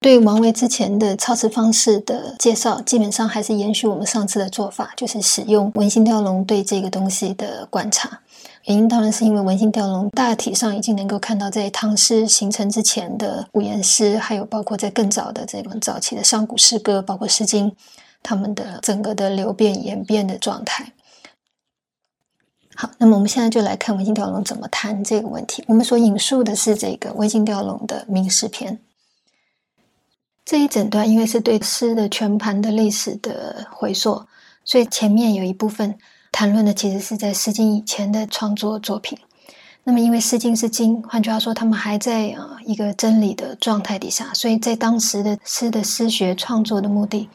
对王维之前的操词方式的介绍，基本上还是延续我们上次的做法，就是使用文心雕龙对这个东西的观察。原因当然是因为文心雕龙大体上已经能够看到在唐诗形成之前的五言诗，还有包括在更早的这种早期的上古诗歌，包括《诗经》，他们的整个的流变演变的状态。好，那么我们现在就来看文心雕龙怎么谈这个问题。我们所引述的是这个文心雕龙的《名诗篇》。这一整段因为是对诗的全盘的历史的回溯，所以前面有一部分谈论的其实是在《诗经》以前的创作作品。那么，因为《诗经》是经，换句话说，他们还在啊一个真理的状态底下，所以在当时的诗的诗学创作的目的，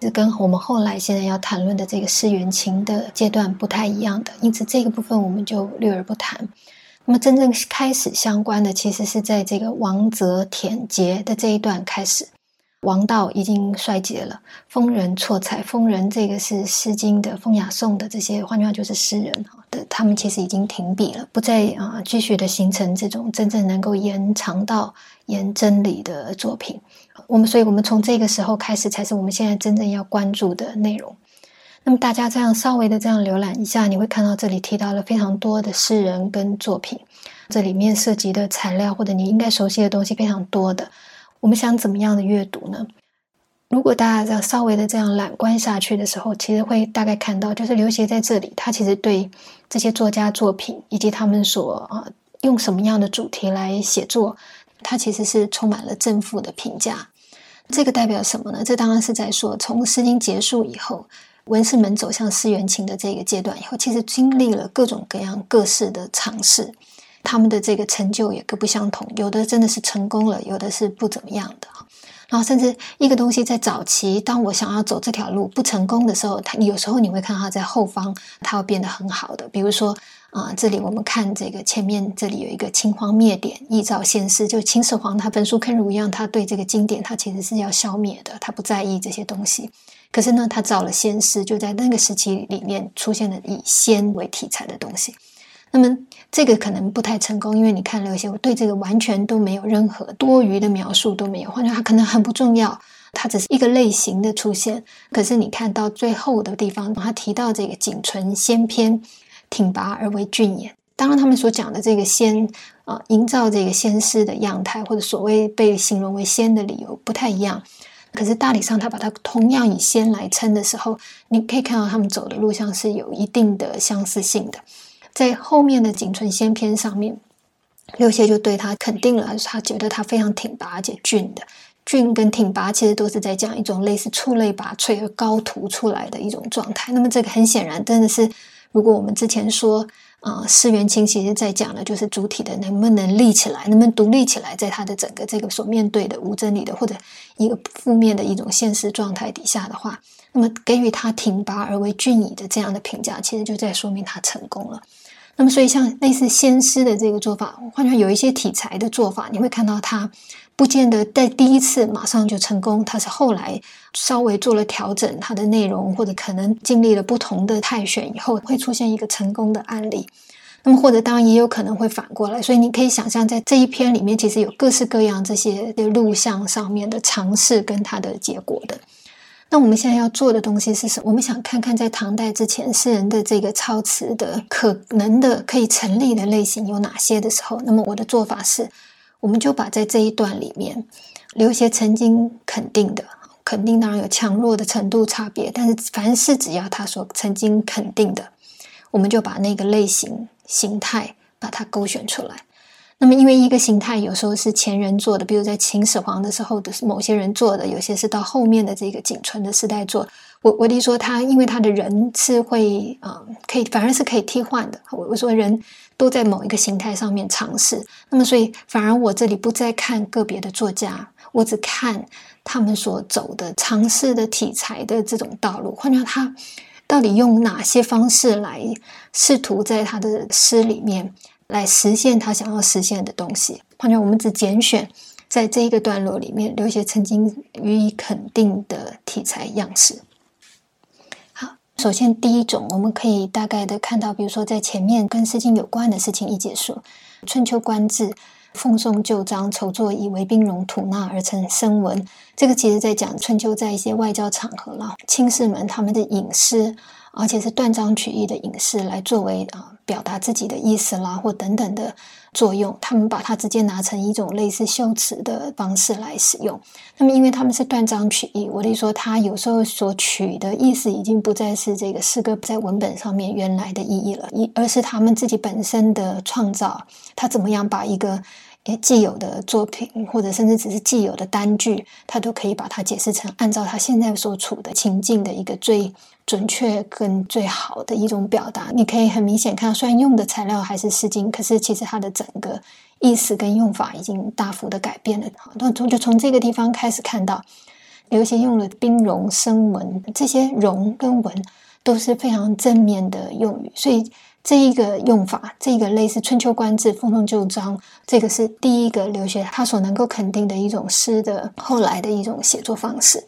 是跟我们后来现在要谈论的这个诗元情的阶段不太一样的。因此，这个部分我们就略而不谈。那么，真正开始相关的，其实是在这个王泽田节的这一段开始。王道已经衰竭了，风人错采，风人这个是《诗经》的风雅颂的这些，换句话就是诗人哈的，他们其实已经停笔了，不再啊继续的形成这种真正能够延长到、言真理的作品。我们，所以我们从这个时候开始，才是我们现在真正要关注的内容。那么大家这样稍微的这样浏览一下，你会看到这里提到了非常多的诗人跟作品，这里面涉及的材料或者你应该熟悉的东西非常多的。我们想怎么样的阅读呢？如果大家这样稍微的这样览观下去的时候，其实会大概看到，就是刘勰在这里，他其实对这些作家作品以及他们所啊用什么样的主题来写作，他其实是充满了正负的评价。这个代表什么呢？这当然是在说，从《诗经》结束以后，文士们走向思元情的这个阶段以后，其实经历了各种各样各式的尝试。他们的这个成就也各不相同，有的真的是成功了，有的是不怎么样的然后甚至一个东西在早期，当我想要走这条路不成功的时候，它有时候你会看到它在后方，它会变得很好的。比如说啊，这里我们看这个前面这里有一个秦皇灭典，一照先师，就秦始皇他焚书坑儒一样，他对这个经典他其实是要消灭的，他不在意这些东西。可是呢，他造了先师，就在那个时期里面出现了以仙为题材的东西。那么这个可能不太成功，因为你看了一些，我对这个完全都没有任何多余的描述都没有，或者它可能很不重要，它只是一个类型的出现。可是你看到最后的地方，他提到这个仅存仙篇，挺拔而为俊也。当然，他们所讲的这个仙啊，营造这个仙师的样态，或者所谓被形容为仙的理由不太一样。可是大体上，他把它同样以仙来称的时候，你可以看到他们走的路上是有一定的相似性的。在后面的仅存仙篇上面，六谢就对他肯定了，他觉得他非常挺拔而且俊的。俊跟挺拔其实都是在讲一种类似出类拔萃而高突出来的一种状态。那么这个很显然，真的是如果我们之前说啊，施元清其实在讲的就是主体的能不能立起来，能不能独立起来，在他的整个这个所面对的无真理的或者一个负面的一种现实状态底下的话，那么给予他挺拔而为俊矣的这样的评价，其实就在说明他成功了。那么，所以像类似先师的这个做法，换句话有一些题材的做法，你会看到他不见得在第一次马上就成功，他是后来稍微做了调整，它的内容或者可能经历了不同的泰选以后，会出现一个成功的案例。那么，或者当然也有可能会反过来，所以你可以想象，在这一篇里面，其实有各式各样这些的录像上面的尝试跟它的结果的。那我们现在要做的东西是什么？我们想看看在唐代之前诗人的这个操词的可能的可以成立的类型有哪些的时候，那么我的做法是，我们就把在这一段里面留一些曾经肯定的，肯定当然有强弱的程度差别，但是凡是只要他所曾经肯定的，我们就把那个类型形态把它勾选出来。那么，因为一个形态有时候是前人做的，比如在秦始皇的时候的某些人做的，有些是到后面的这个仅存的时代做。我我弟说他，因为他的人是会啊，可以反而是可以替换的。我我说人都在某一个形态上面尝试，那么所以反而我这里不再看个别的作家，我只看他们所走的尝试的题材的这种道路。换句话他到底用哪些方式来试图在他的诗里面。来实现他想要实现的东西。换句话我们只拣选在这一个段落里面留下曾经予以肯定的题材样式。好，首先第一种，我们可以大概的看到，比如说在前面跟《诗经》有关的事情一结束，《春秋官志》奉送旧章，筹作以为兵戎吐纳而成声文。这个其实在讲春秋在一些外交场合了，卿士们他们的隐私，而且是断章取义的隐诗，来作为啊表达自己的意思啦，或等等的。作用，他们把它直接拿成一种类似修辞的方式来使用。那么，因为他们是断章取义，我的说，他有时候所取的意思已经不再是这个诗歌在文本上面原来的意义了，一而是他们自己本身的创造。他怎么样把一个既有的作品，或者甚至只是既有的单句，他都可以把它解释成按照他现在所处的情境的一个最。准确跟最好的一种表达，你可以很明显看到，虽然用的材料还是《诗经》，可是其实它的整个意思跟用法已经大幅的改变了。那从就从这个地方开始看到，刘勰用了兵戎声文这些戎跟文都是非常正面的用语，所以这一个用法，这个类似《春秋官志》《奉送旧章》，这个是第一个刘勰他所能够肯定的一种诗的后来的一种写作方式。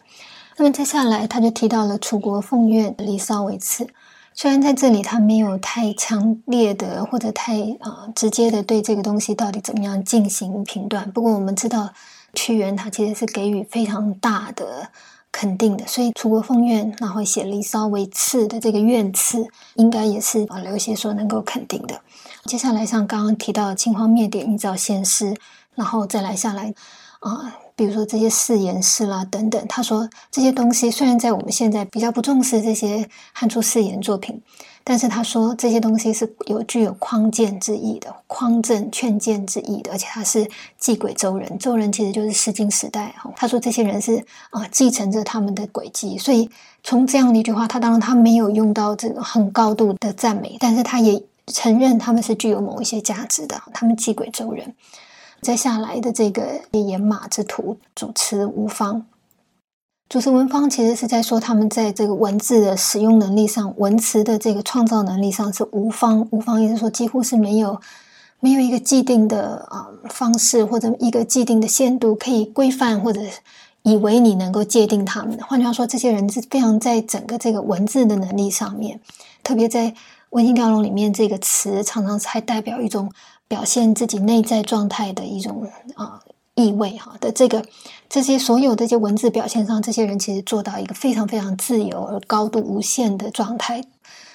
那么接下来，他就提到了楚国凤院《离骚》为次。虽然在这里他没有太强烈的或者太啊直接的对这个东西到底怎么样进行评断，不过我们知道屈原他其实是给予非常大的肯定的，所以楚国凤院然后写《离骚》为次的这个院次，应该也是啊刘勰所能够肯定的。接下来像刚刚提到青荒灭典，依照现诗，然后再来下来啊。比如说这些誓言诗啦等等，他说这些东西虽然在我们现在比较不重视这些汉初誓言作品，但是他说这些东西是有具有匡谏之意的，匡正劝谏之意的，而且他是继轨周人，周人其实就是诗经时代哈。他说这些人是啊继承着他们的轨迹，所以从这样的一句话，他当然他没有用到这个很高度的赞美，但是他也承认他们是具有某一些价值的，他们继轨周人。接下来的这个《野马之徒》主持无方，主持文方其实是在说他们在这个文字的使用能力上，文词的这个创造能力上是无方。无方意思说几乎是没有没有一个既定的啊方式或者一个既定的限度可以规范或者以为你能够界定他们的。换句话说，这些人是非常在整个这个文字的能力上面，特别在《文心雕龙》里面，这个词常常还代表一种。表现自己内在状态的一种啊意味哈的这个这些所有这些文字表现上，这些人其实做到一个非常非常自由而高度无限的状态。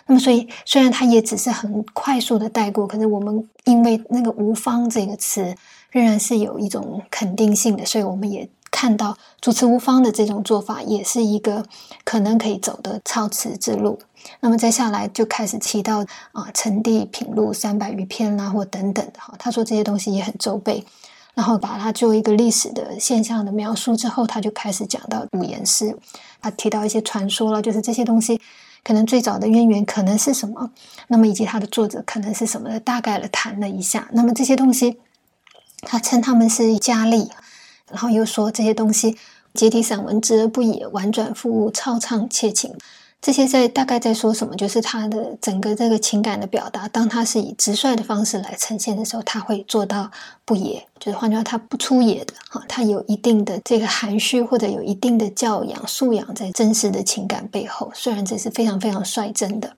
那么，所以虽然他也只是很快速的带过，可是我们因为那个“无方”这个词仍然是有一种肯定性的，所以我们也看到主持无方的这种做法，也是一个可能可以走的超持之路。那么接下来就开始提到啊，陈帝品录三百余篇啦，或等等的哈。他说这些东西也很周备，然后把它做一个历史的现象的描述之后，他就开始讲到五言诗，他提到一些传说了，就是这些东西可能最早的渊源可能是什么，那么以及它的作者可能是什么的，大概的谈了一下。那么这些东西，他称他们是佳丽，然后又说这些东西结体散文，之而不也，婉转复物，超畅切情。这些在大概在说什么？就是他的整个这个情感的表达，当他是以直率的方式来呈现的时候，他会做到不野，就是换句话，他不出野的哈，他有一定的这个含蓄或者有一定的教养素养在真实的情感背后，虽然这是非常非常率真的。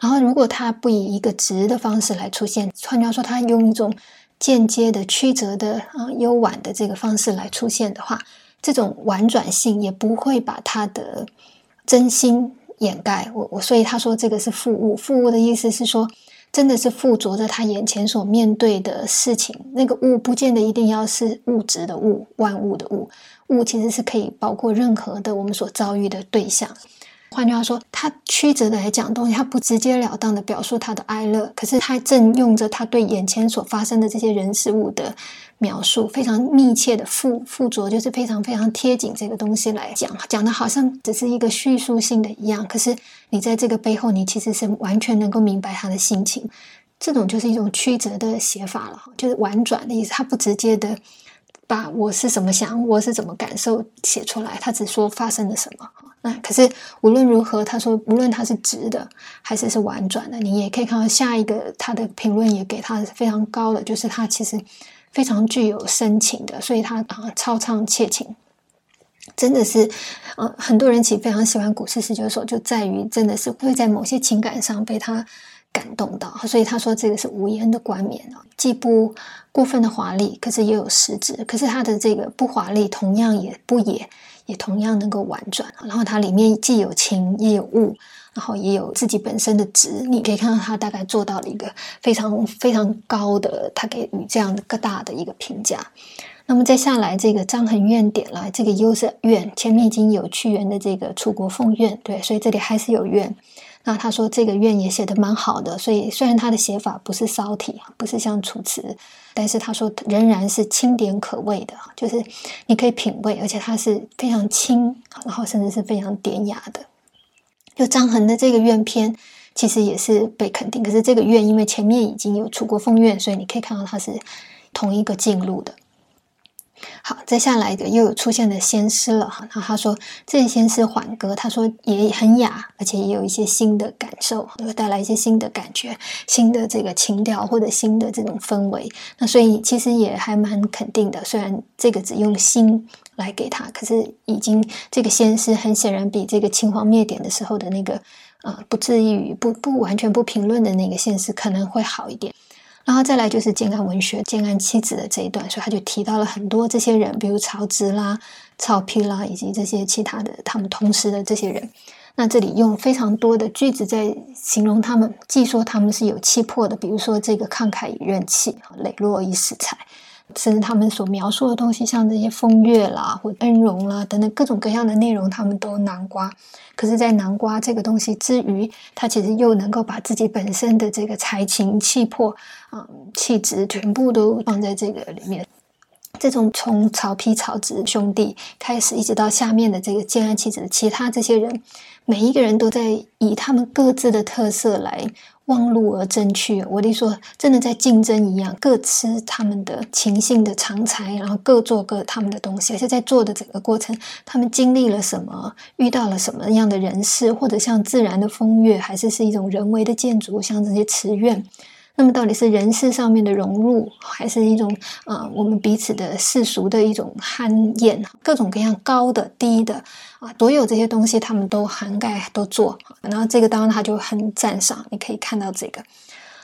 然后，如果他不以一个直的方式来出现，换句话说，他用一种间接的曲折的啊幽婉的这个方式来出现的话，这种婉转性也不会把他的真心。掩盖我我，所以他说这个是附物。附物的意思是说，真的是附着着他眼前所面对的事情。那个物不见得一定要是物质的物，万物的物。物其实是可以包括任何的我们所遭遇的对象。换句话说，他曲折的来讲东西，他不直截了当的表述他的哀乐，可是他正用着他对眼前所发生的这些人事物的描述，非常密切的附附着，就是非常非常贴紧这个东西来讲，讲的好像只是一个叙述性的一样。可是你在这个背后，你其实是完全能够明白他的心情。这种就是一种曲折的写法了，就是婉转的意思，他不直接的。把我是怎么想，我是怎么感受写出来，他只说发生了什么。那可是无论如何，他说无论他是直的还是是婉转的，你也可以看到下一个他的评论也给他非常高的，就是他其实非常具有深情的，所以他啊超唱切情，真的是呃很多人其实非常喜欢古诗十九首，就在于真的是会在某些情感上被他感动到，所以他说这个是无言的冠冕啊，既不过分的华丽，可是也有实质。可是它的这个不华丽，同样也不野，也同样能够婉转。然后它里面既有情也有物，然后也有自己本身的值。你可以看到它大概做到了一个非常非常高的，他给予这样的各大的一个评价。那么再下来，这个张衡愿点了这个优色愿，前面已经有屈原的这个楚国奉愿，对，所以这里还是有愿。那他说这个愿也写的蛮好的，所以虽然他的写法不是骚体，不是像楚辞，但是他说仍然是清点可味的，就是你可以品味，而且它是非常清，然后甚至是非常典雅的。就张衡的这个愿篇，其实也是被肯定，可是这个愿因为前面已经有楚国风愿，所以你可以看到它是同一个进路的。好，再下来的又有出现的仙师了哈。那他说这些仙诗缓歌，他说也很雅，而且也有一些新的感受，会带来一些新的感觉、新的这个情调或者新的这种氛围。那所以其实也还蛮肯定的。虽然这个只用新来给他，可是已经这个仙师很显然比这个秦皇灭典的时候的那个啊不至于不不完全不评论的那个仙师可能会好一点。然后再来就是建安文学、建安七子的这一段，所以他就提到了很多这些人，比如曹植啦、曹丕啦，以及这些其他的他们同时的这些人。那这里用非常多的句子在形容他们，既说他们是有气魄的，比如说这个慷慨以任气，磊落以使才。甚至他们所描述的东西，像这些风月啦，或恩荣啦等等各种各样的内容，他们都南瓜。可是，在南瓜这个东西之余，他其实又能够把自己本身的这个才情、气魄、啊气质，全部都放在这个里面。这种从曹丕、曹植兄弟开始，一直到下面的这个建安七子其他这些人，每一个人都在以他们各自的特色来。望路而争去，我弟说，真的在竞争一样，各吃他们的情性的长才，然后各做各他们的东西。而且在做的整个过程，他们经历了什么，遇到了什么样的人事，或者像自然的风月，还是是一种人为的建筑，像这些池院。那么到底是人事上面的融入，还是一种啊，我们彼此的世俗的一种酣宴，各种各样高的、低的啊，所有这些东西他们都涵盖都做。然后这个当然他就很赞赏，你可以看到这个。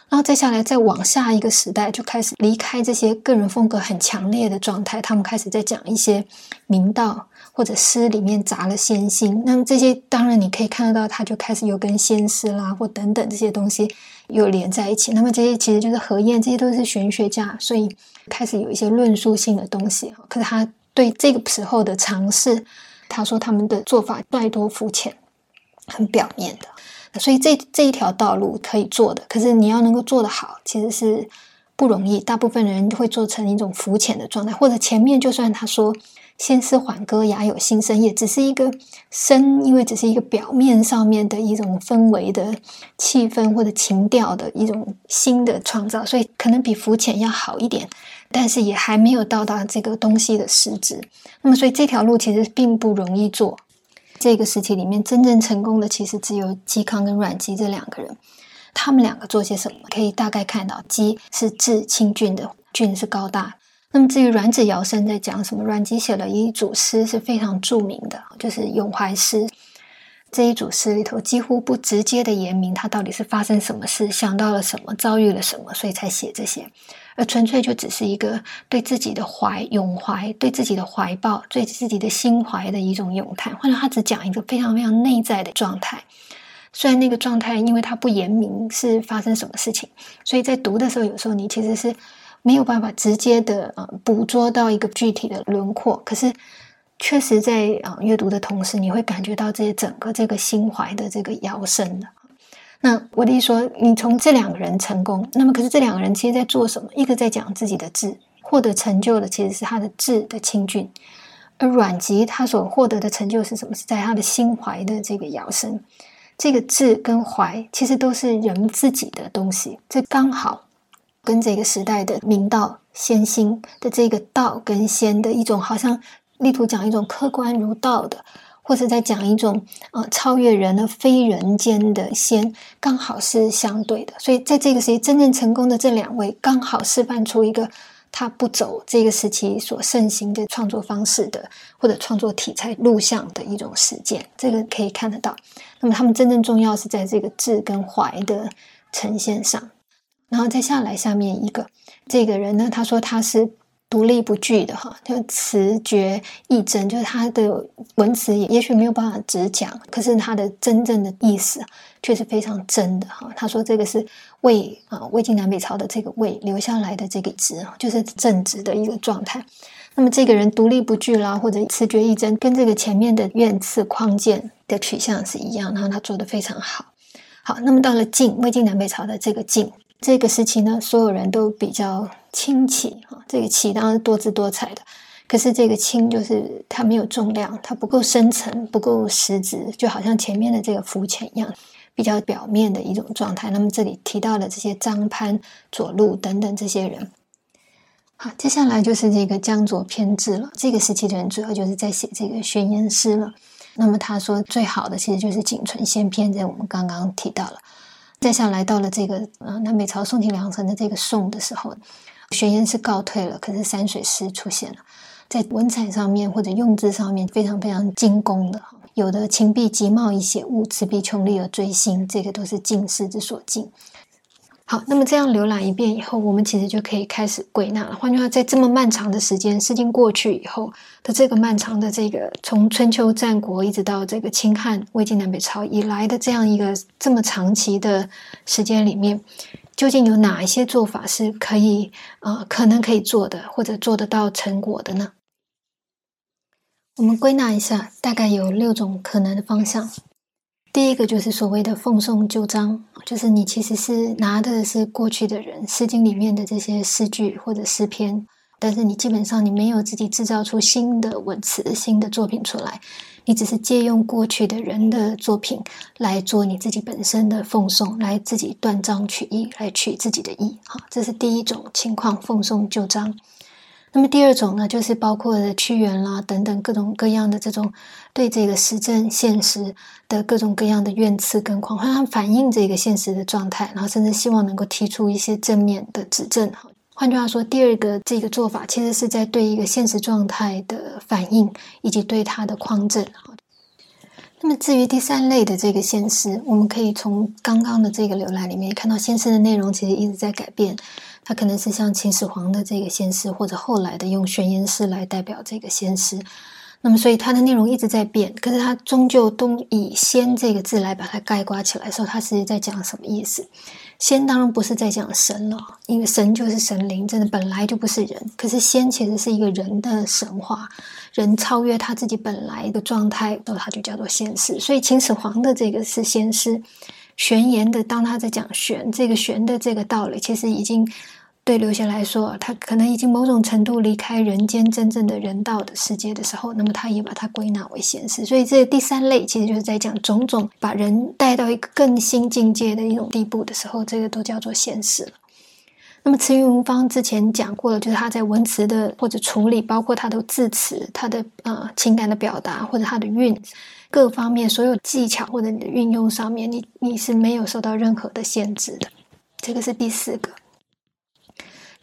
然后再下来，再往下一个时代，就开始离开这些个人风格很强烈的状态，他们开始在讲一些明道或者诗里面杂了仙心。那么这些当然你可以看得到，他就开始有跟仙诗啦或等等这些东西又连在一起。那么这些其实就是何晏，这些都是玄学家，所以开始有一些论述性的东西。可是他对这个时候的尝试，他说他们的做法太多肤浅，很表面的。所以这这一条道路可以做的，可是你要能够做得好，其实是不容易。大部分人会做成一种浮浅的状态，或者前面就算他说“先思缓歌，雅有新生”，也只是一个声，因为只是一个表面上面的一种氛围的气氛或者情调的一种新的创造，所以可能比浮浅要好一点，但是也还没有到达这个东西的实质。那么，所以这条路其实并不容易做。这个时期里面，真正成功的其实只有嵇康跟阮籍这两个人。他们两个做些什么？可以大概看到，嵇是治清俊的，俊是高大。那么至于阮子尧生在讲什么？阮籍写了一组诗是非常著名的，就是《咏怀诗》。这一组诗里头几乎不直接的言明他到底是发生什么事，想到了什么，遭遇了什么，所以才写这些。而纯粹就只是一个对自己的怀咏怀，对自己的怀抱，对自己的心怀的一种咏叹，或者他只讲一个非常非常内在的状态。虽然那个状态，因为他不言明是发生什么事情，所以在读的时候，有时候你其实是没有办法直接的呃捕捉到一个具体的轮廓。可是，确实在啊阅读的同时，你会感觉到这些整个这个心怀的这个摇声的。那我的意思说，你从这两个人成功，那么可是这两个人其实在做什么？一个在讲自己的智，获得成就的其实是他的智的清俊；而阮籍他所获得的成就是什么？是在他的心怀的这个摇声。这个智跟怀其实都是人自己的东西，这刚好跟这个时代的明道先心的这个道跟仙的一种，好像力图讲一种客观如道的。或者在讲一种呃超越人的非人间的仙，刚好是相对的。所以在这个时期，真正成功的这两位，刚好示范出一个他不走这个时期所盛行的创作方式的，或者创作题材录像的一种实践。这个可以看得到。那么他们真正重要是在这个智跟怀的呈现上。然后再下来，下面一个这个人呢，他说他是独立不惧的哈，就词绝意真，就是他的文词也也许没有办法直讲，可是他的真正的意思却是非常真的哈。他说这个是魏啊魏晋南北朝的这个魏留下来的这个直，就是正直的一个状态。那么这个人独立不惧啦，或者词绝意真，跟这个前面的怨刺匡剑的取向是一样，然后他做的非常好。好，那么到了晋魏晋南北朝的这个晋。这个时期呢，所有人都比较清奇哈。这个奇当然是多姿多彩的，可是这个轻就是它没有重量，它不够深层，不够实质，就好像前面的这个浮浅一样，比较表面的一种状态。那么这里提到的这些张潘、左路等等这些人，好，接下来就是这个江左偏执了。这个时期的人主要就是在写这个宣言诗了。那么他说最好的其实就是《景存先篇》，这我们刚刚提到了。再下来到了这个呃南北朝宋庆龄城的这个宋的时候，玄言是告退了，可是山水诗出现了，在文采上面或者用字上面非常非常精工的，有的情毕极茂以写物，词必穷丽而追星，这个都是进士之所近。好，那么这样浏览一遍以后，我们其实就可以开始归纳了。换句话，在这么漫长的时间，《事情》过去以后的这个漫长的这个从春秋战国一直到这个秦汉魏晋南北朝以来的这样一个这么长期的时间里面，究竟有哪一些做法是可以啊，可能可以做的，或者做得到成果的呢？我们归纳一下，大概有六种可能的方向。第一个就是所谓的奉送旧章，就是你其实是拿的是过去的人《诗经》里面的这些诗句或者诗篇，但是你基本上你没有自己制造出新的文词、新的作品出来，你只是借用过去的人的作品来做你自己本身的奉送，来自己断章取义，来取自己的意。好，这是第一种情况，奉送旧章。那么第二种呢，就是包括了屈原啦等等各种各样的这种对这个时政现实的各种各样的怨刺跟狂欢，反映这个现实的状态，然后甚至希望能够提出一些正面的指正。哈换句话说，第二个这个做法其实是在对一个现实状态的反应，以及对它的匡正。哈那么至于第三类的这个现实，我们可以从刚刚的这个浏览里面看到，现实的内容其实一直在改变。它可能是像秦始皇的这个先师，或者后来的用玄言师来代表这个先师。那么，所以它的内容一直在变，可是它终究都以“先”这个字来把它概括起来，说它是在讲什么意思？“先”当然不是在讲神了，因为神就是神灵，真的本来就不是人。可是“先”其实是一个人的神话，人超越他自己本来的状态，那它就叫做先师。所以秦始皇的这个是先师，玄言的，当他在讲玄这个玄的这个道理，其实已经。对刘勰来说，他可能已经某种程度离开人间真正的人道的世界的时候，那么他也把它归纳为现实。所以这第三类其实就是在讲种种把人带到一个更新境界的一种地步的时候，这个都叫做现实了。那么慈云文芳之前讲过了，就是他在文词的或者处理，包括他的字词、他的呃情感的表达或者他的韵各方面所有技巧或者你的运用上面，你你是没有受到任何的限制的。这个是第四个。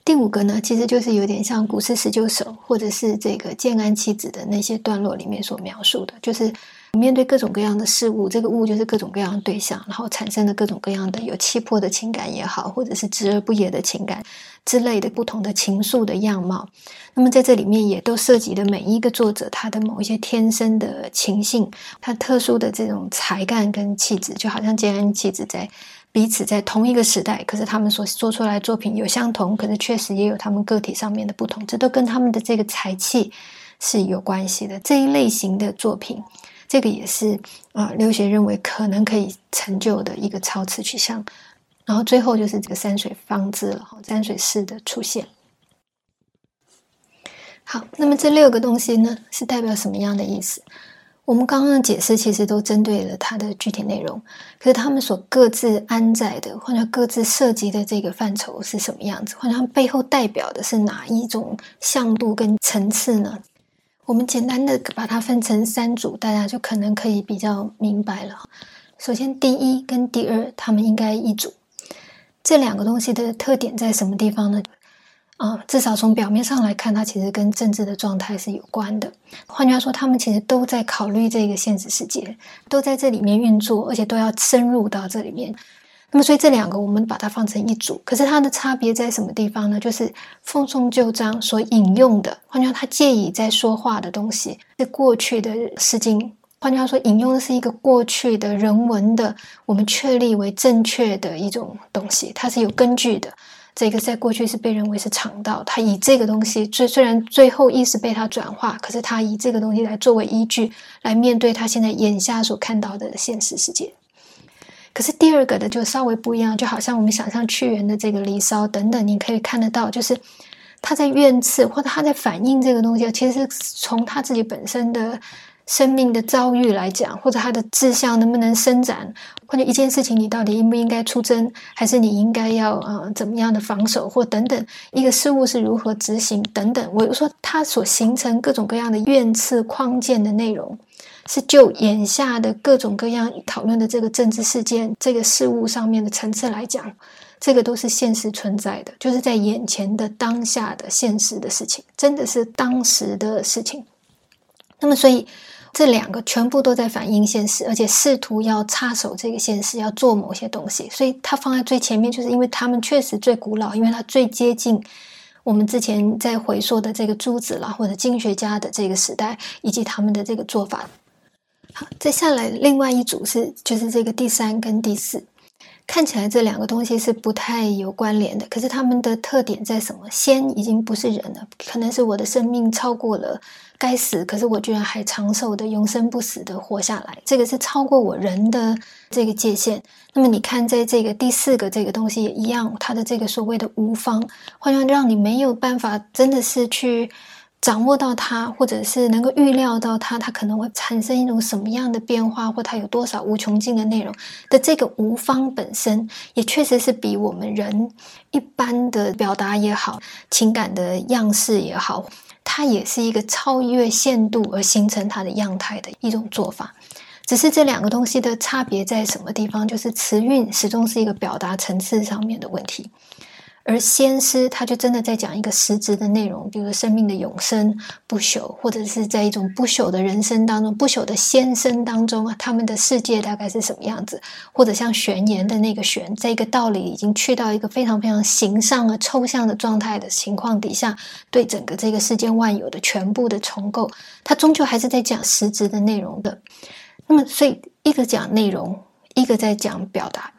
第五个呢，其实就是有点像《古诗十九首》或者是这个建安七子的那些段落里面所描述的，就是面对各种各样的事物，这个物就是各种各样的对象，然后产生的各种各样的有气魄的情感也好，或者是直而不言的情感之类的不同的情愫的样貌。那么在这里面也都涉及了每一个作者他的某一些天生的情性，他特殊的这种才干跟气质，就好像建安七子在。彼此在同一个时代，可是他们所做出来作品有相同，可是确实也有他们个体上面的不同，这都跟他们的这个才气是有关系的。这一类型的作品，这个也是啊，刘学认为可能可以成就的一个超次取向。然后最后就是这个山水方字了，山水诗的出现。好，那么这六个东西呢，是代表什么样的意思？我们刚刚的解释其实都针对了它的具体内容，可是他们所各自安在的，或者各自涉及的这个范畴是什么样子，或者它背后代表的是哪一种向度跟层次呢？我们简单的把它分成三组，大家就可能可以比较明白了。首先，第一跟第二，他们应该一组。这两个东西的特点在什么地方呢？啊，至少从表面上来看，它其实跟政治的状态是有关的。换句话说，他们其实都在考虑这个现实世界，都在这里面运作，而且都要深入到这里面。那么，所以这两个我们把它放成一组，可是它的差别在什么地方呢？就是奉送旧章所引用的，换句话说，他借以在说话的东西是过去的《诗经》，换句话说，引用的是一个过去的人文的，我们确立为正确的一种东西，它是有根据的。这个在过去是被认为是肠道，他以这个东西，虽虽然最后意识被他转化，可是他以这个东西来作为依据，来面对他现在眼下所看到的现实世界。可是第二个的就稍微不一样，就好像我们想象屈原的这个《离骚》等等，你可以看得到，就是他在怨刺或者他在反映这个东西，其实是从他自己本身的生命的遭遇来讲，或者他的志向能不能伸展，或者一件事情你到底应不应该出征，还是你应该要呃怎么样的防守或等等，一个事物是如何执行等等，我说它所形成各种各样的怨刺框建的内容。是就眼下的各种各样讨论的这个政治事件、这个事物上面的层次来讲，这个都是现实存在的，就是在眼前的当下的现实的事情，真的是当时的事情。那么，所以这两个全部都在反映现实，而且试图要插手这个现实，要做某些东西。所以它放在最前面，就是因为他们确实最古老，因为它最接近我们之前在回溯的这个诸子啦，或者经学家的这个时代，以及他们的这个做法。好，接下来另外一组是，就是这个第三跟第四，看起来这两个东西是不太有关联的。可是他们的特点在什么？先已经不是人了，可能是我的生命超过了该死，可是我居然还长寿的、永生不死的活下来，这个是超过我人的这个界限。那么你看，在这个第四个这个东西也一样，它的这个所谓的无方，好像让你没有办法，真的是去。掌握到它，或者是能够预料到它，它可能会产生一种什么样的变化，或它有多少无穷尽的内容的这个无方本身，也确实是比我们人一般的表达也好，情感的样式也好，它也是一个超越限度而形成它的样态的一种做法。只是这两个东西的差别在什么地方？就是词韵始终是一个表达层次上面的问题。而先师他就真的在讲一个实质的内容，比如生命的永生不朽，或者是在一种不朽的人生当中、不朽的先生当中啊，他们的世界大概是什么样子？或者像玄言的那个玄，在一个道理已经去到一个非常非常形上啊抽象的状态的情况底下，对整个这个世间万有的全部的重构，它终究还是在讲实质的内容的。那么，所以一个讲内容，一个在讲表达。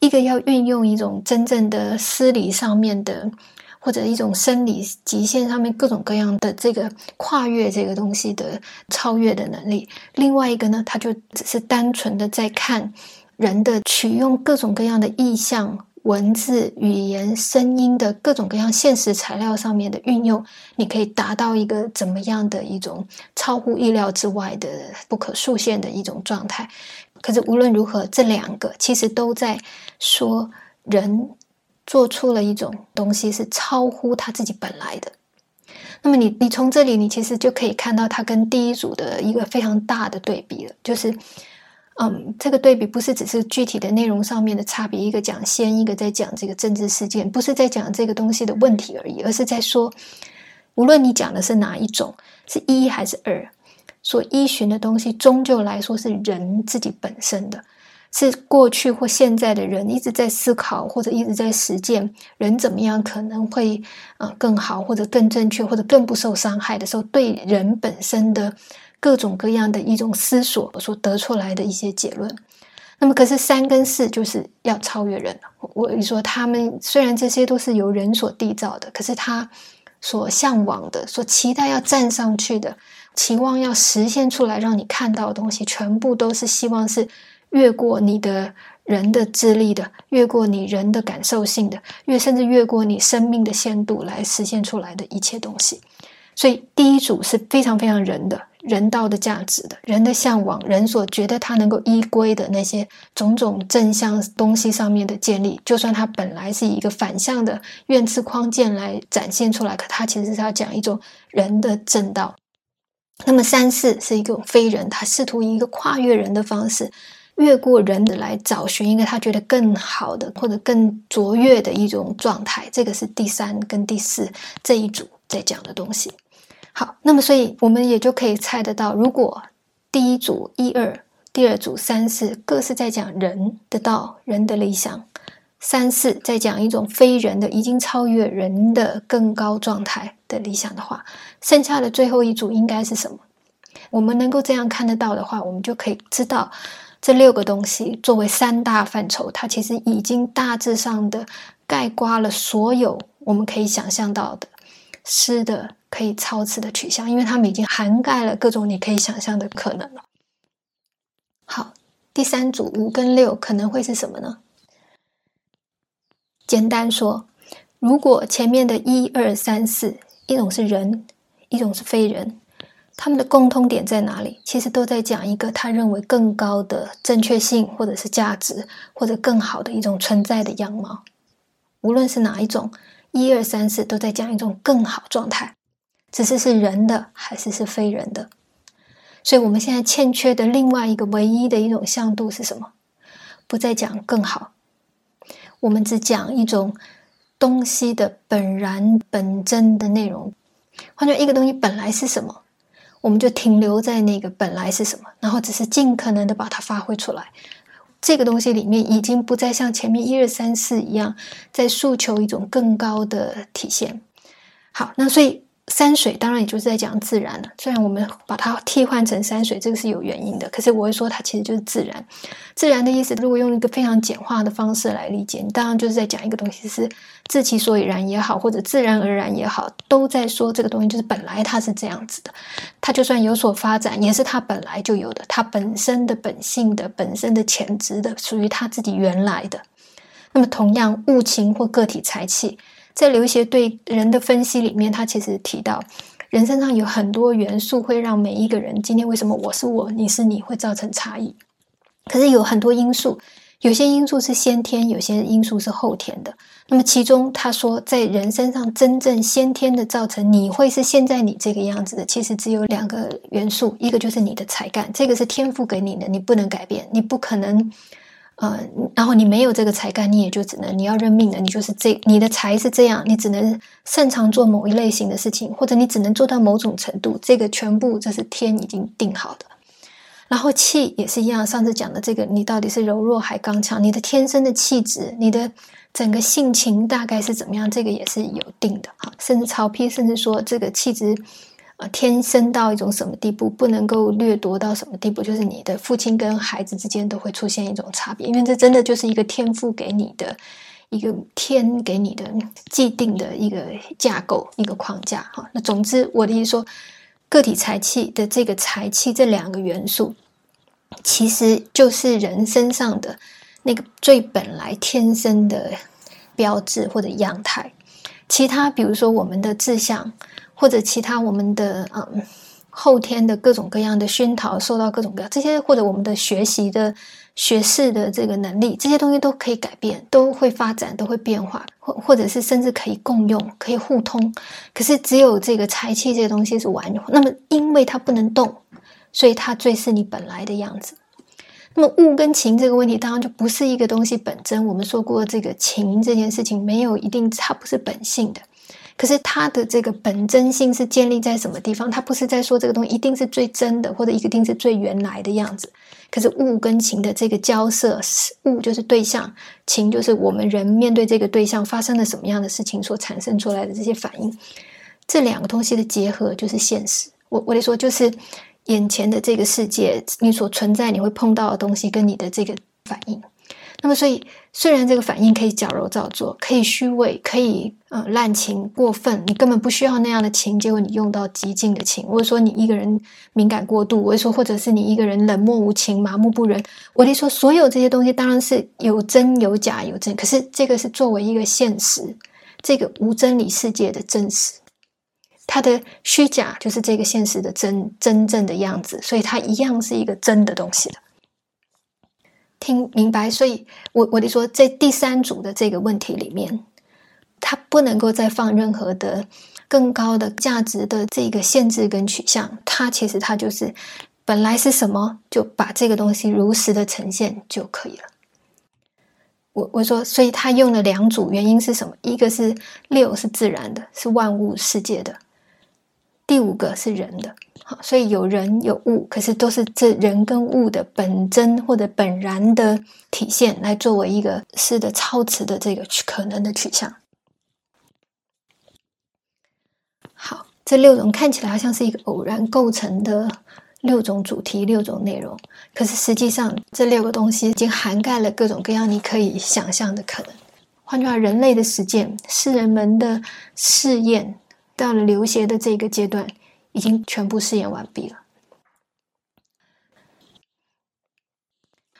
一个要运用一种真正的思理上面的，或者一种生理极限上面各种各样的这个跨越这个东西的超越的能力；另外一个呢，他就只是单纯的在看人的取用各种各样的意象、文字、语言、声音的各种各样现实材料上面的运用，你可以达到一个怎么样的一种超乎意料之外的不可数限的一种状态。可是无论如何，这两个其实都在说人做出了一种东西是超乎他自己本来的。那么你你从这里你其实就可以看到他跟第一组的一个非常大的对比了。就是嗯，这个对比不是只是具体的内容上面的差别，一个讲先，一个在讲这个政治事件，不是在讲这个东西的问题而已，而是在说，无论你讲的是哪一种，是一还是二。所依循的东西，终究来说是人自己本身的，是过去或现在的人一直在思考或者一直在实践，人怎么样可能会呃更好，或者更正确，或者更不受伤害的时候，对人本身的各种各样的一种思索所得出来的一些结论。那么，可是三跟四就是要超越人。我你说他们虽然这些都是由人所缔造的，可是他所向往的、所期待要站上去的。期望要实现出来，让你看到的东西，全部都是希望是越过你的人的智力的，越过你人的感受性的，越甚至越过你生命的限度来实现出来的一切东西。所以第一组是非常非常人的人道的价值的，人的向往，人所觉得他能够依归的那些种种正向东西上面的建立，就算他本来是以一个反向的怨刺框架来展现出来，可他其实是要讲一种人的正道。那么三四是一种非人，他试图以一个跨越人的方式，越过人的来找寻一个他觉得更好的或者更卓越的一种状态。这个是第三跟第四这一组在讲的东西。好，那么所以我们也就可以猜得到，如果第一组一二第二组三四各是在讲人的道、人的理想。三四在讲一种非人的、已经超越人的更高状态的理想的话，剩下的最后一组应该是什么？我们能够这样看得到的话，我们就可以知道这六个东西作为三大范畴，它其实已经大致上的概括了所有我们可以想象到的诗的可以超次的取向，因为它们已经涵盖了各种你可以想象的可能了。好，第三组五跟六可能会是什么呢？简单说，如果前面的一二三四，一种是人，一种是非人，他们的共通点在哪里？其实都在讲一个他认为更高的正确性，或者是价值，或者更好的一种存在的样貌。无论是哪一种，一二三四都在讲一种更好状态，只是是人的还是是非人的。所以，我们现在欠缺的另外一个唯一的一种向度是什么？不再讲更好。我们只讲一种东西的本然本真的内容，换句话一个东西本来是什么，我们就停留在那个本来是什么，然后只是尽可能的把它发挥出来。这个东西里面已经不再像前面一二三四一样，在诉求一种更高的体现。好，那所以。山水当然也就是在讲自然了，虽然我们把它替换成山水，这个是有原因的。可是我会说它其实就是自然。自然的意思，如果用一个非常简化的方式来理解，你当然就是在讲一个东西是自其所以然也好，或者自然而然也好，都在说这个东西就是本来它是这样子的。它就算有所发展，也是它本来就有的，它本身的本性的、本身的潜质的，属于它自己原来的。那么同样，物情或个体财气。在刘勰对人的分析里面，他其实提到，人身上有很多元素会让每一个人今天为什么我是我，你是你会造成差异。可是有很多因素，有些因素是先天，有些因素是后天的。那么其中他说，在人身上真正先天的造成你会是现在你这个样子的，其实只有两个元素，一个就是你的才干，这个是天赋给你的，你不能改变，你不可能。呃，然后你没有这个才干，你也就只能你要认命了，你就是这你的才是这样，你只能擅长做某一类型的事情，或者你只能做到某种程度，这个全部这是天已经定好的。然后气也是一样，上次讲的这个，你到底是柔弱还刚强，你的天生的气质，你的整个性情大概是怎么样，这个也是有定的哈。甚至曹丕甚至说这个气质。啊，天生到一种什么地步，不能够掠夺到什么地步，就是你的父亲跟孩子之间都会出现一种差别，因为这真的就是一个天赋给你的一个天给你的既定的一个架构、一个框架。哈，那总之我的意思说，个体财气的这个财气这两个元素，其实就是人身上的那个最本来天生的标志或者样态。其他比如说我们的志向。或者其他我们的嗯后天的各种各样的熏陶，受到各种各样这些，或者我们的学习的学识的这个能力，这些东西都可以改变，都会发展，都会变化，或或者是甚至可以共用，可以互通。可是只有这个财气这些东西是完，那么因为它不能动，所以它最是你本来的样子。那么物跟情这个问题，当然就不是一个东西本真。我们说过，这个情这件事情没有一定，它不是本性的。可是它的这个本真性是建立在什么地方？它不是在说这个东西一定是最真的，或者一定是最原来的样子。可是物跟情的这个交涉，物就是对象，情就是我们人面对这个对象发生了什么样的事情所产生出来的这些反应。这两个东西的结合就是现实。我我得说，就是眼前的这个世界，你所存在你会碰到的东西，跟你的这个反应。那么，所以虽然这个反应可以矫揉造作，可以虚伪，可以呃滥情过分，你根本不需要那样的情，结果你用到极尽的情，或者说你一个人敏感过度，我说或者是你一个人冷漠无情、麻木不仁，我得说所有这些东西当然是有真有假有真，可是这个是作为一个现实，这个无真理世界的真实，它的虚假就是这个现实的真真正的样子，所以它一样是一个真的东西的。听明白，所以我我得说，在第三组的这个问题里面，它不能够再放任何的更高的价值的这个限制跟取向。它其实它就是本来是什么，就把这个东西如实的呈现就可以了。我我说，所以他用了两组，原因是什么？一个是六是自然的，是万物世界的；第五个是人的。所以有人有物，可是都是这人跟物的本真或者本然的体现，来作为一个诗的超词的这个可能的取向。好，这六种看起来好像是一个偶然构成的六种主题、六种内容，可是实际上这六个东西已经涵盖了各种各样你可以想象的可能。换句话，人类的实践、诗人们的试验，到了流邪的这个阶段。已经全部试验完毕了。